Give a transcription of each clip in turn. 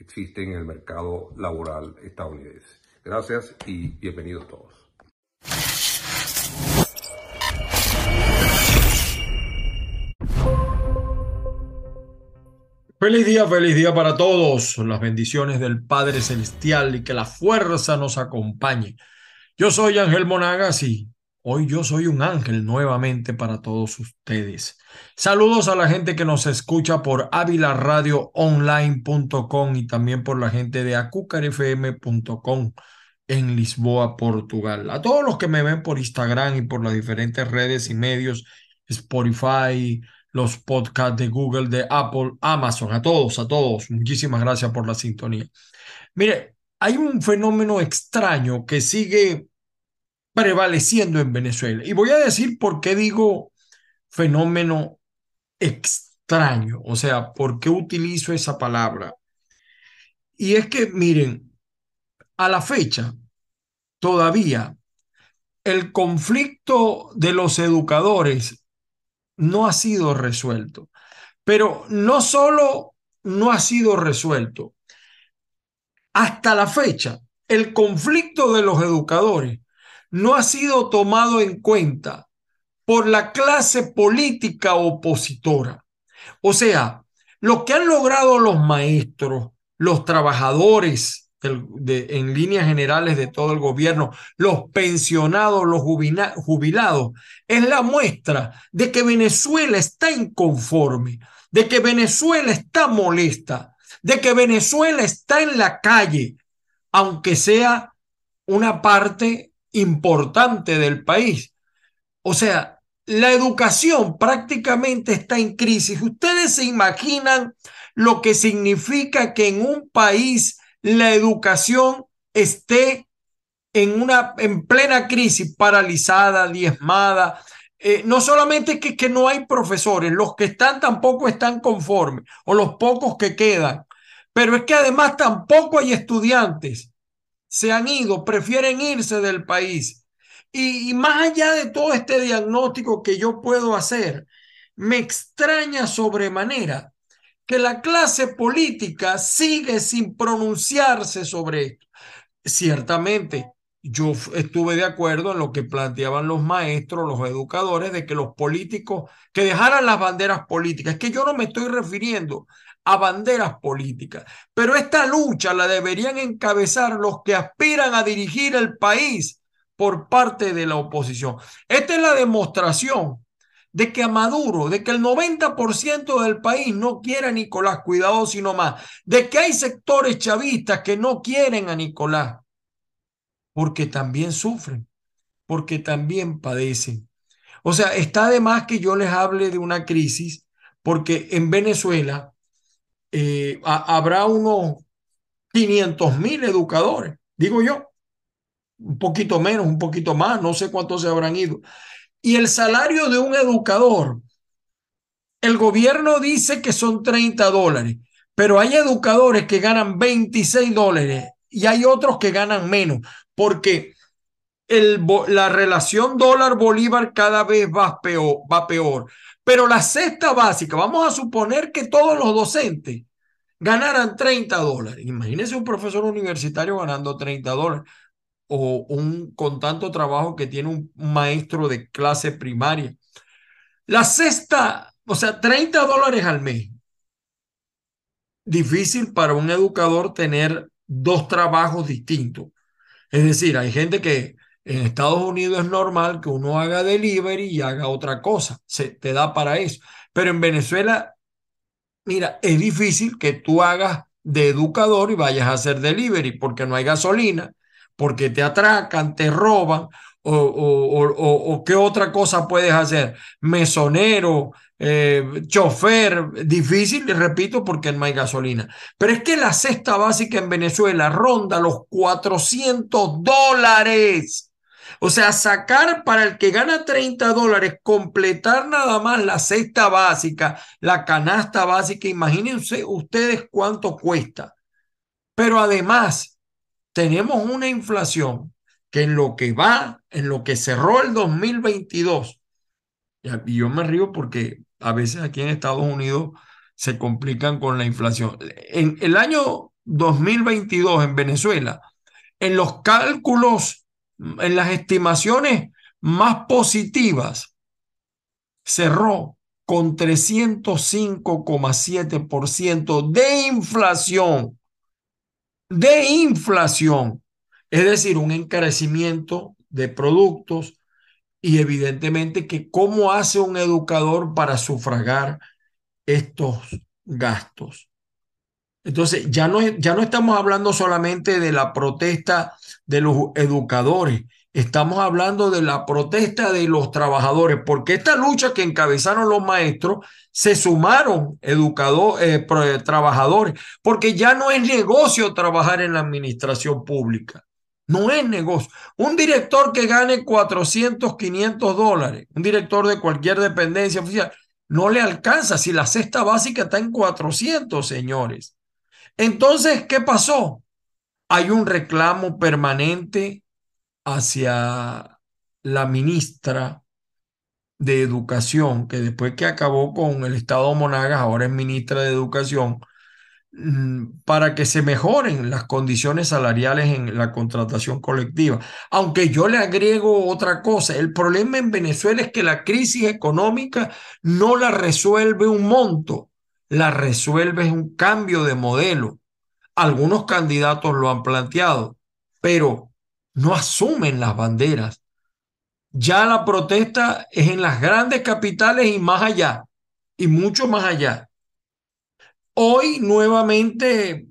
existen en el mercado laboral estadounidense. Gracias y bienvenidos todos. Feliz día, feliz día para todos. Las bendiciones del Padre Celestial y que la fuerza nos acompañe. Yo soy Ángel Monagas y Hoy yo soy un ángel nuevamente para todos ustedes. Saludos a la gente que nos escucha por avilaradioonline.com y también por la gente de acucarfm.com en Lisboa, Portugal. A todos los que me ven por Instagram y por las diferentes redes y medios, Spotify, los podcasts de Google, de Apple, Amazon, a todos, a todos. Muchísimas gracias por la sintonía. Mire, hay un fenómeno extraño que sigue prevaleciendo en Venezuela. Y voy a decir por qué digo fenómeno extraño, o sea, por qué utilizo esa palabra. Y es que, miren, a la fecha, todavía el conflicto de los educadores no ha sido resuelto. Pero no solo no ha sido resuelto, hasta la fecha, el conflicto de los educadores no ha sido tomado en cuenta por la clase política opositora. O sea, lo que han logrado los maestros, los trabajadores en líneas generales de todo el gobierno, los pensionados, los jubilados, es la muestra de que Venezuela está inconforme, de que Venezuela está molesta, de que Venezuela está en la calle, aunque sea una parte importante del país. O sea, la educación prácticamente está en crisis. Ustedes se imaginan lo que significa que en un país la educación esté en una en plena crisis, paralizada, diezmada. Eh, no solamente que, que no hay profesores, los que están tampoco están conformes, o los pocos que quedan, pero es que además tampoco hay estudiantes se han ido, prefieren irse del país. Y, más allá de todo este diagnóstico que yo puedo hacer, me extraña sobremanera que la clase política sigue sin pronunciarse sobre esto. Ciertamente, yo estuve de acuerdo en lo que planteaban los maestros, los educadores, de que los políticos, que dejaran las banderas políticas. Es que yo no me estoy refiriendo a banderas políticas. Pero esta lucha la deberían encabezar los que aspiran a dirigir el país por parte de la oposición. Esta es la demostración de que a Maduro, de que el 90% del país no quiere a Nicolás, cuidado sino más, de que hay sectores chavistas que no quieren a Nicolás, porque también sufren, porque también padecen. O sea, está de más que yo les hable de una crisis, porque en Venezuela eh, habrá unos 500 mil educadores, digo yo, un poquito menos, un poquito más, no sé cuántos se habrán ido. Y el salario de un educador, el gobierno dice que son 30 dólares, pero hay educadores que ganan 26 dólares y hay otros que ganan menos, porque el, la relación dólar-bolívar cada vez va peor, va peor. Pero la cesta básica, vamos a suponer que todos los docentes ganaran 30 dólares. Imagínense un profesor universitario ganando 30 dólares o un con tanto trabajo que tiene un maestro de clase primaria. La cesta, o sea, 30 dólares al mes. Difícil para un educador tener dos trabajos distintos. Es decir, hay gente que en Estados Unidos es normal que uno haga delivery y haga otra cosa, se te da para eso. Pero en Venezuela, mira, es difícil que tú hagas de educador y vayas a hacer delivery porque no hay gasolina, porque te atracan, te roban o, o, qué otra cosa puedes hacer. Mesonero, eh, chofer, difícil, y repito, porque no hay gasolina. Pero es que la cesta básica en Venezuela ronda los 400 dólares. O sea, sacar para el que gana 30 dólares, completar nada más la cesta básica, la canasta básica, imagínense ustedes cuánto cuesta. Pero además, tenemos una inflación que en lo que va, en lo que cerró el 2022, y yo me río porque a veces aquí en Estados Unidos se complican con la inflación. En el año 2022 en Venezuela, en los cálculos, en las estimaciones más positivas, cerró con 305,7% de inflación. De inflación. Es decir, un encarecimiento de productos y evidentemente que cómo hace un educador para sufragar estos gastos. Entonces, ya no, ya no estamos hablando solamente de la protesta de los educadores, estamos hablando de la protesta de los trabajadores, porque esta lucha que encabezaron los maestros se sumaron educadores, eh, trabajadores, porque ya no es negocio trabajar en la administración pública. No es negocio. Un director que gane 400, 500 dólares, un director de cualquier dependencia oficial, no le alcanza si la cesta básica está en 400, señores. Entonces, ¿qué pasó? Hay un reclamo permanente hacia la ministra de Educación, que después que acabó con el Estado Monagas, ahora es ministra de Educación, Mm, para que se mejoren las condiciones salariales en la contratación colectiva. Aunque yo le agrego otra cosa, el problema en Venezuela es que la crisis económica no la resuelve un monto, la resuelve un cambio de modelo. Algunos candidatos lo han planteado, pero no asumen las banderas. Ya la protesta es en las grandes capitales y más allá, y mucho más allá. Hoy nuevamente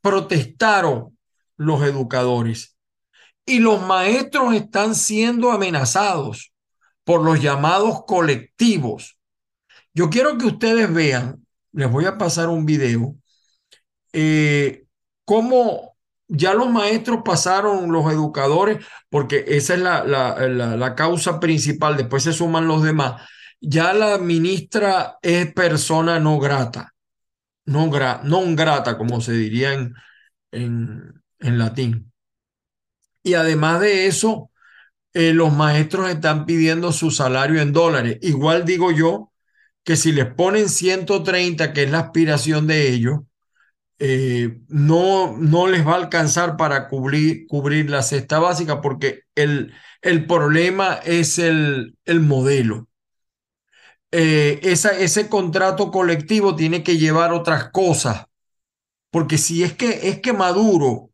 protestaron los educadores y los maestros están siendo amenazados por los llamados colectivos. Yo quiero que ustedes vean, les voy a pasar un video, eh, cómo ya los maestros pasaron, los educadores, porque esa es la, la, la causa principal, después se suman los demás. Ya la ministra es persona no grata no grata, como se diría en, en, latín. Y además de eso, eh, los maestros están pidiendo su salario en dólares. Igual digo yo que si les ponen 130, que es la aspiración de ellos, eh, no, no les va a alcanzar para cubrir, cubrir la cesta básica porque el, el problema es el, el modelo. Eh, ese contrato colectivo tiene que llevar otras cosas. Porque si es que, es que Maduro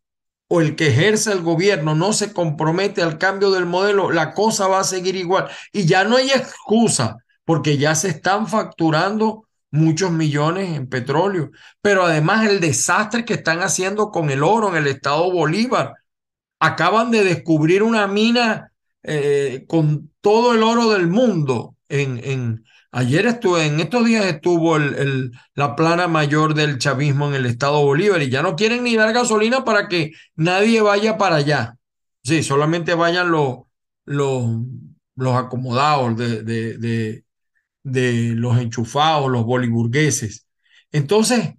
o el que ejerce el gobierno no se compromete al cambio del modelo, la cosa va a seguir igual. Y ya no hay excusa, porque ya se están facturando muchos millones en petróleo. Pero además el desastre que están haciendo con el oro en el estado Bolívar. Acaban de descubrir una mina eh, con todo el oro del mundo en, en, Ayer estuve, en estos días estuvo el, la plana mayor del chavismo en el estado Bolívar y ya no quieren ni dar gasolina para que nadie vaya para allá. Sí, solamente vayan los, los, los acomodados de, de, los enchufados, los boliburgueses. Entonces,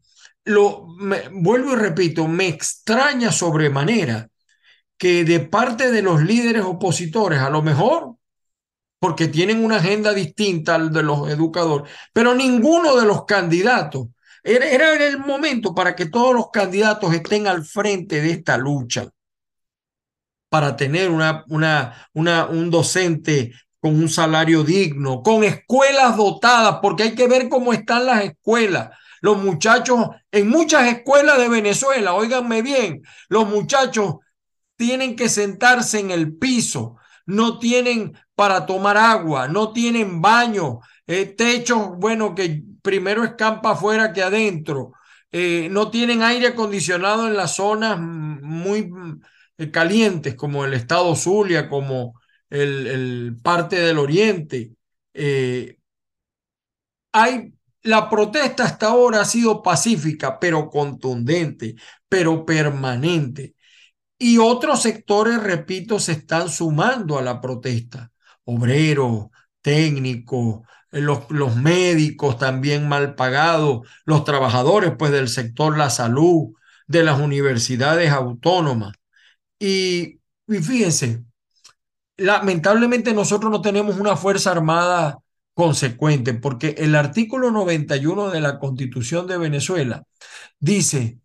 lo, vuelvo y repito, me extraña sobremanera que de parte de los líderes opositores, a lo mejor porque tienen una agenda distinta al de los educadores, pero ninguno de los candidatos. Era, era el momento para que todos los candidatos estén al frente de esta lucha, para tener una, una, una, un docente con un salario digno, con escuelas dotadas, porque hay que ver cómo están las escuelas. Los muchachos en muchas escuelas de Venezuela, óiganme bien, los muchachos tienen que sentarse en el piso, no tienen para tomar agua, no tienen baño, eh, techos, bueno, que primero escampa afuera que adentro, eh, no tienen aire acondicionado en las zonas muy eh, calientes como el estado Zulia, como el, parte del oriente. Eh, hay, la protesta hasta ahora ha sido pacífica, pero contundente, pero permanente. Y otros sectores, repito, se están sumando a la protesta. Obreros, técnicos, los, los médicos también mal pagados, los trabajadores pues del sector la salud, de las universidades autónomas. Y, y fíjense, lamentablemente nosotros no tenemos una Fuerza Armada consecuente, porque el artículo 91 de la Constitución de Venezuela dice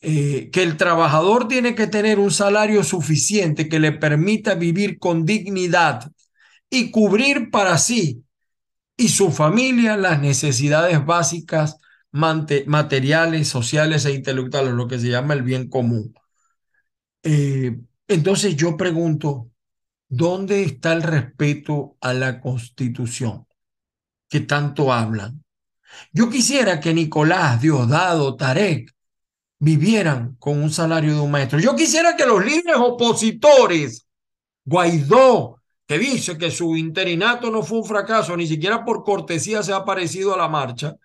eh, que el trabajador tiene que tener un salario suficiente que le permita vivir con dignidad y cubrir para sí y su familia las necesidades básicas materiales, sociales e intelectuales, lo que se llama el bien común. Eh, entonces yo pregunto, ¿dónde está el respeto a la Constitución que tanto hablan? Yo quisiera que Nicolás, Diosdado, Tarek vivieran con un salario de un maestro. Yo quisiera que los líderes opositores, Guaidó, que dice que su interinato no fue un fracaso, ni siquiera por cortesía se ha parecido a la marcha.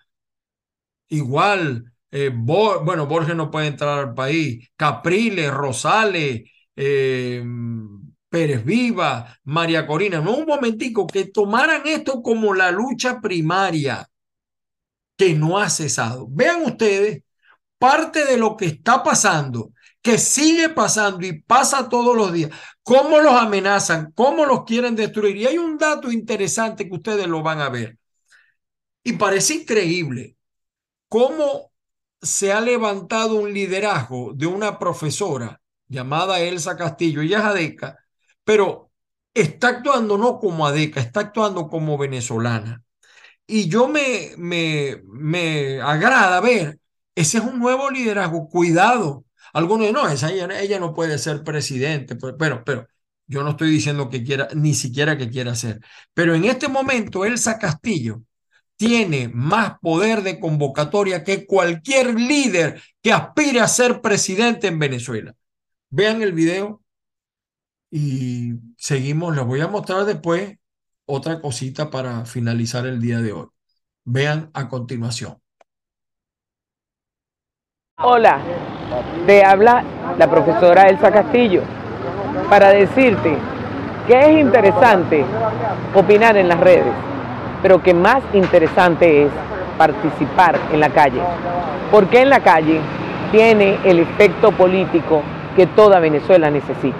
Igual, eh, bueno, Borges no puede entrar al país, Capriles, Rosales, eh, Pérez Viva, María Corina, no un momentico, que tomaran esto como la lucha primaria que no ha cesado. Vean ustedes parte de lo que está pasando que sigue pasando y pasa todos los días, cómo los amenazan, cómo los quieren destruir. Y hay un dato interesante que ustedes lo van a ver. Y parece increíble cómo se ha levantado un liderazgo de una profesora llamada Elsa Castillo, ella es adeca, pero está actuando no como adeca, está actuando como venezolana. Y yo me, me, me agrada ver, ese es un nuevo liderazgo, cuidado, algunos no, esa, ella, ella no puede ser presidente, pero, pero, pero yo no estoy diciendo que quiera, ni siquiera que quiera ser. Pero en este momento, Elsa Castillo tiene más poder de convocatoria que cualquier líder que aspire a ser presidente en Venezuela. Vean el video y seguimos. Les voy a mostrar después otra cosita para finalizar el día de hoy. Vean a continuación. Hola, te habla la profesora Elsa Castillo para decirte que es interesante opinar en las redes, pero que más interesante es participar en la calle, porque en la calle tiene el efecto político que toda Venezuela necesita.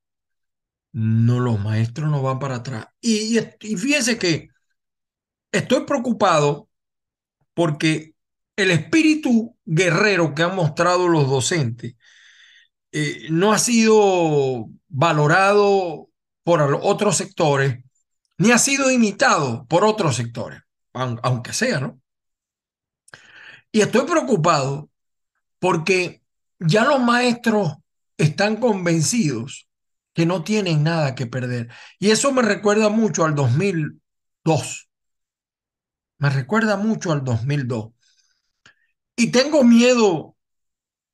No, los maestros no van para atrás. Y, fíjense que estoy preocupado porque el espíritu guerrero que han mostrado los docentes eh, no ha sido valorado por otros sectores, ni ha sido imitado por otros sectores, aunque sea, ¿no? Y estoy preocupado porque ya los maestros están convencidos que no tienen nada que perder. Y eso me recuerda mucho al 2002. Me recuerda mucho al 2002. Y tengo miedo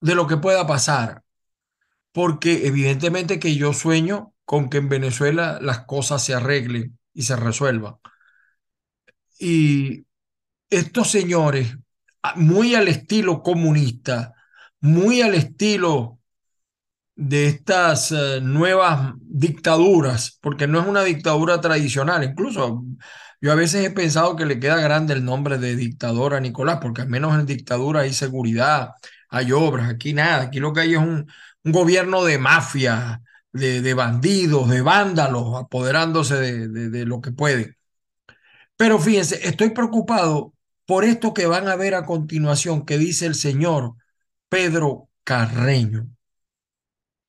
de lo que pueda pasar, porque evidentemente que yo sueño con que en Venezuela las cosas se arreglen y se resuelvan. Y estos señores muy al estilo comunista, muy al estilo de estas eh, nuevas dictaduras, porque no es una dictadura tradicional. Incluso yo a veces he pensado que le queda grande el nombre de dictador a Nicolás, porque al menos en dictadura hay seguridad, hay obras, aquí nada, aquí lo que hay es un, gobierno de mafia, de, bandidos, de vándalos, apoderándose de, de lo que puede. Pero fíjense, estoy preocupado por esto que van a ver a continuación que dice el señor Pedro Carreño.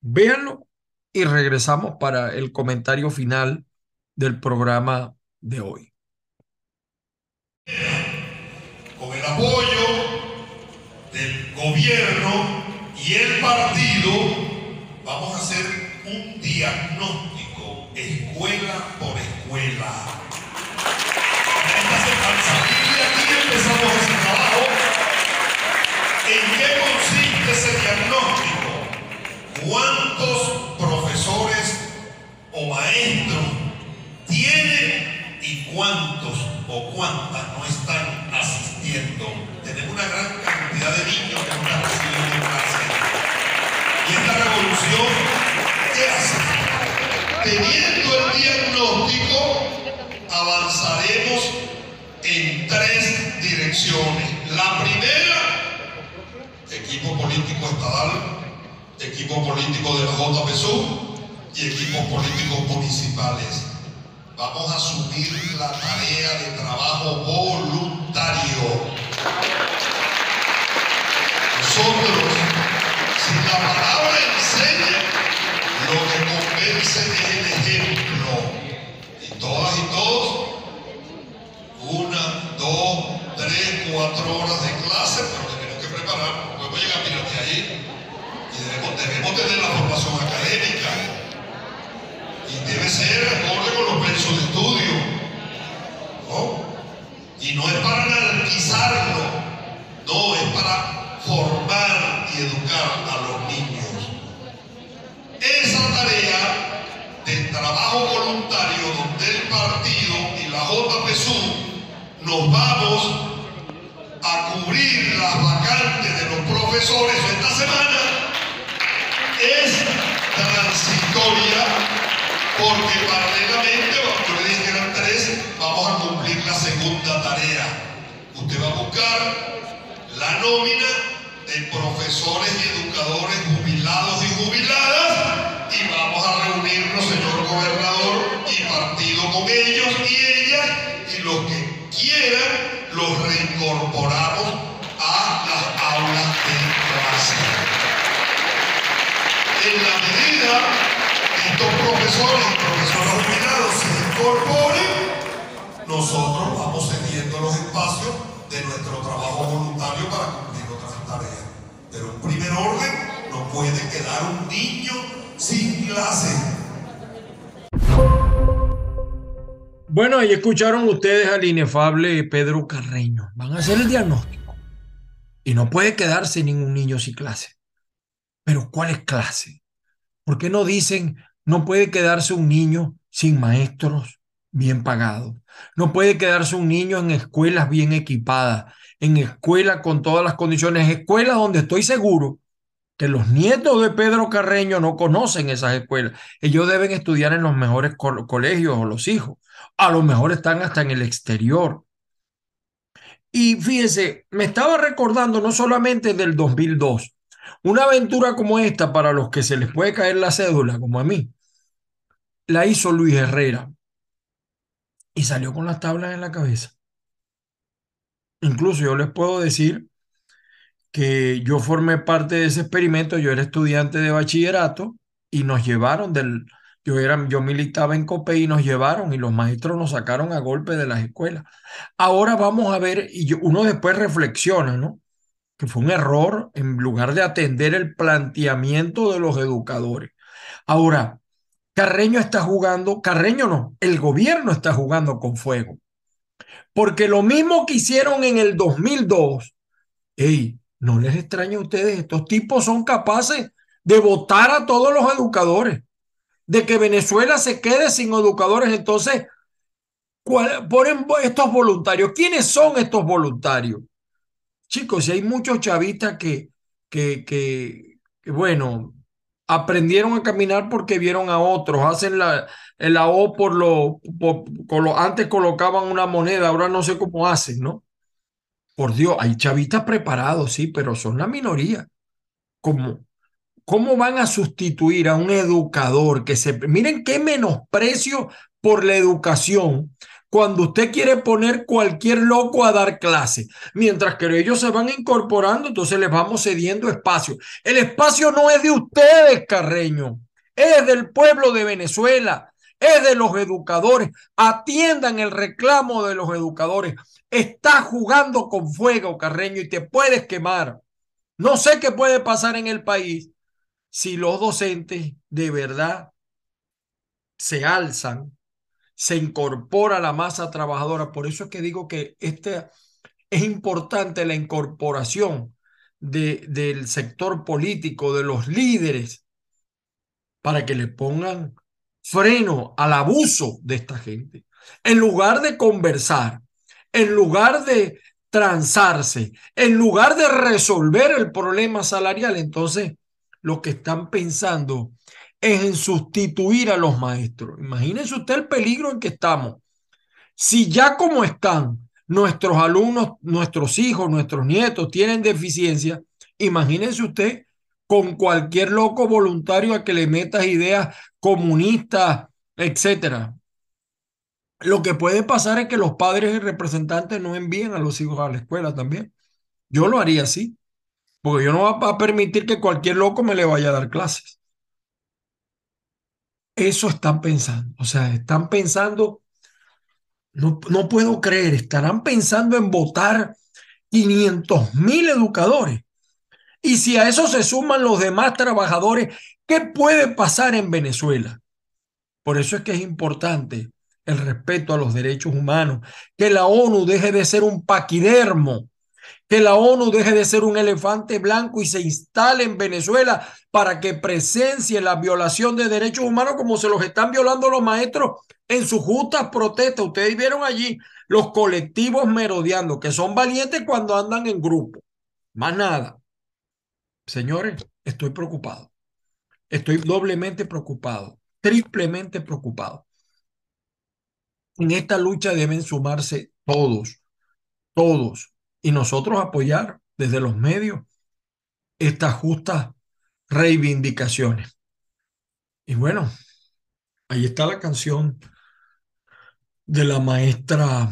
Véanlo y regresamos para el comentario final del programa de hoy. Con el apoyo del gobierno y el partido, vamos a hacer un diagnóstico escuela por escuela empezamos ese trabajo. ¿En qué consiste ese diagnóstico? ¿Cuántos profesores o maestros tienen y cuántos o cuántas no están asistiendo? Tenemos una gran cantidad de niños que no están recibiendo clase. Y esta revolución, ¿qué hace? Teniendo el diagnóstico, avanzaremos en tres direcciones. La primera, equipo político estatal, equipo político de la JPSU y equipos políticos municipales. Vamos a asumir la tarea de trabajo voluntario. Nosotros, si la palabra enseña, lo que convence es el ejemplo. Y todas y todos una, dos, tres, cuatro horas de clase, pero tenemos que preparar, podemos llegar a ahí. Debemos, tener la formación académica. Y debe ser acorde con los precios de estudio. ¿no? Y no es para anarquizarlo, no, es para formar y educar a los niños. Esa tarea de trabajo voluntario donde el partido y la JPSU nos vamos a cubrir las vacantes de los profesores esta semana es transitoria porque paralelamente, yo le dije que eran tres, vamos a cumplir la segunda tarea. Usted va a buscar la nómina de profesores y educadores jubilados y jubiladas y vamos a reunirnos, señor gobernador, y partido con ellos y ellas y los que quieran, los reincorporamos a las aulas de clase. En la medida que estos profesores y profesores jubilados se incorporen, nosotros vamos cediendo los espacios de nuestro trabajo voluntario para cumplir otras tareas. Pero en primer orden, no puede quedar un niño sin clase Bueno, ahí escucharon ustedes al inefable Pedro Carreño. Van a hacer el diagnóstico. Y no puede quedarse ningún niño sin clase. Pero ¿cuál es clase? ¿Por qué no dicen no puede quedarse un niño sin maestros bien pagados? No puede quedarse un niño en escuelas bien equipadas, en escuelas con todas las condiciones, escuelas donde estoy seguro que los nietos de Pedro Carreño no conocen esas escuelas. Ellos deben estudiar en los mejores colegios o los hijos. A lo mejor están hasta en el exterior. Y fíjese, me estaba recordando no solamente del 2002, una aventura como esta para los que se les puede caer la cédula, como a mí, la hizo Luis Herrera y salió con las tablas en la cabeza. Incluso yo les puedo decir que yo formé parte de ese experimento, yo era estudiante de bachillerato y nos llevaron del, yo, era, yo militaba en COPE y nos llevaron y los maestros nos sacaron a golpe de las escuelas. Ahora vamos a ver, y uno después reflexiona, ¿no? Que fue un error en lugar de atender el planteamiento de los educadores. Ahora, Carreño está jugando, Carreño no, el gobierno está jugando con fuego. Porque lo mismo que hicieron en el 2002, hey, no les extraña a ustedes, estos tipos son capaces de votar a todos los educadores, de que Venezuela se quede sin educadores. Entonces, ponen estos voluntarios. ¿Quiénes son estos voluntarios? Chicos, si hay muchos chavistas que, que, que, bueno, aprendieron a caminar porque vieron a otros, hacen la, la O por lo, por, lo, antes colocaban una moneda, ahora no sé cómo hacen, ¿no? Por Dios, hay chavistas preparados, sí, pero son la minoría. ¿Cómo, ¿Cómo van a sustituir a un educador que se... Miren qué menosprecio por la educación cuando usted quiere poner cualquier loco a dar clase, mientras que ellos se van incorporando, entonces les vamos cediendo espacio. El espacio no es de ustedes, Carreño, es del pueblo de Venezuela, es de los educadores. Atiendan el reclamo de los educadores. Está jugando con fuego, Carreño, y te puedes quemar. No sé qué puede pasar en el país si los docentes de verdad se alzan, se incorpora la masa trabajadora. Por eso es que digo que este, es importante la incorporación de, del sector político, de los líderes, para que le pongan freno al abuso de esta gente. En lugar de conversar, en lugar de transarse, en lugar de resolver el problema salarial, entonces lo que están pensando en sustituir a los maestros. Imagínense usted el peligro en que estamos. Si ya como están nuestros alumnos, nuestros hijos, nuestros nietos tienen deficiencia, imagínense usted con cualquier loco voluntario a que le metas ideas comunistas, etcétera. Lo que puede pasar es que los padres y representantes no envíen a los hijos a la escuela también. Yo lo haría así, porque yo no voy a permitir que cualquier loco me le vaya a dar clases. Eso están pensando, o sea, están pensando, no, no puedo creer, estarán pensando en votar 500 mil educadores. Y si a eso se suman los demás trabajadores, ¿qué puede pasar en Venezuela? Por eso es que es importante el respeto a los derechos humanos, que la ONU deje de ser un paquidermo, que la ONU deje de ser un elefante blanco y se instale en Venezuela para que presencie la violación de derechos humanos como se los están violando los maestros en sus justas protestas. Ustedes vieron allí los colectivos merodeando, que son valientes cuando andan en grupo. Más nada. Señores, estoy preocupado. Estoy doblemente preocupado, triplemente preocupado. En esta lucha deben sumarse todos, todos, y nosotros apoyar desde los medios estas justas reivindicaciones. Y bueno, ahí está la canción de la maestra,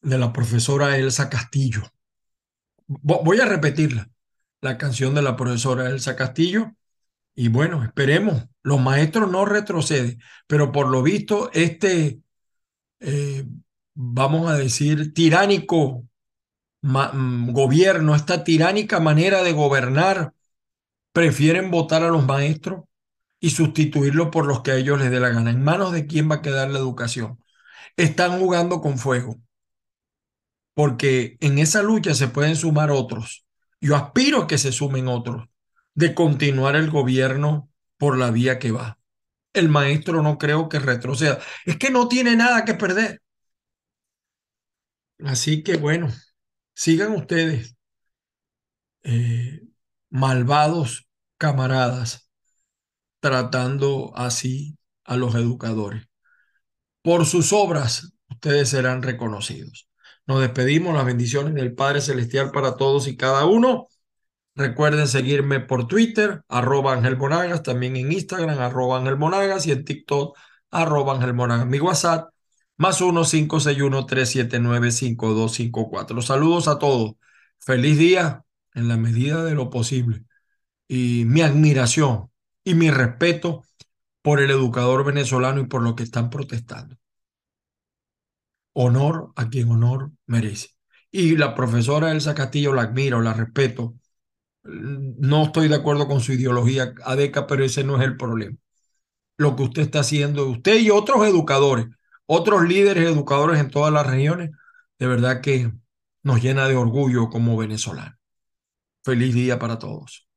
de la profesora Elsa Castillo. Voy a repetirla, la canción de la profesora Elsa Castillo. Y bueno, esperemos, los maestros no retroceden, pero por lo visto este eh, vamos a decir, tiránico gobierno, esta tiránica manera de gobernar, prefieren votar a los maestros y sustituirlos por los que a ellos les dé la gana. ¿En manos de quién va a quedar la educación? Están jugando con fuego, porque en esa lucha se pueden sumar otros. Yo aspiro a que se sumen otros, de continuar el gobierno por la vía que va el maestro no creo que retroceda. Es que no tiene nada que perder. Así que bueno, sigan ustedes, eh, malvados camaradas, tratando así a los educadores. Por sus obras, ustedes serán reconocidos. Nos despedimos, las bendiciones del Padre Celestial para todos y cada uno. Recuerden seguirme por Twitter, arroba Monagas, también en Instagram, arroba Monagas y en TikTok, arroba Monagas. Mi WhatsApp, más 1-561-379-5254. Saludos a todos. Feliz día en la medida de lo posible. Y mi admiración y mi respeto por el educador venezolano y por lo que están protestando honor a quien honor merece. Y la profesora Elsa Castillo la admiro, la respeto. No estoy de acuerdo con su ideología ADECA, pero ese no es el problema. Lo que usted está haciendo, usted y otros educadores, otros líderes educadores en todas las regiones, de verdad que nos llena de orgullo como venezolanos. Feliz día para todos.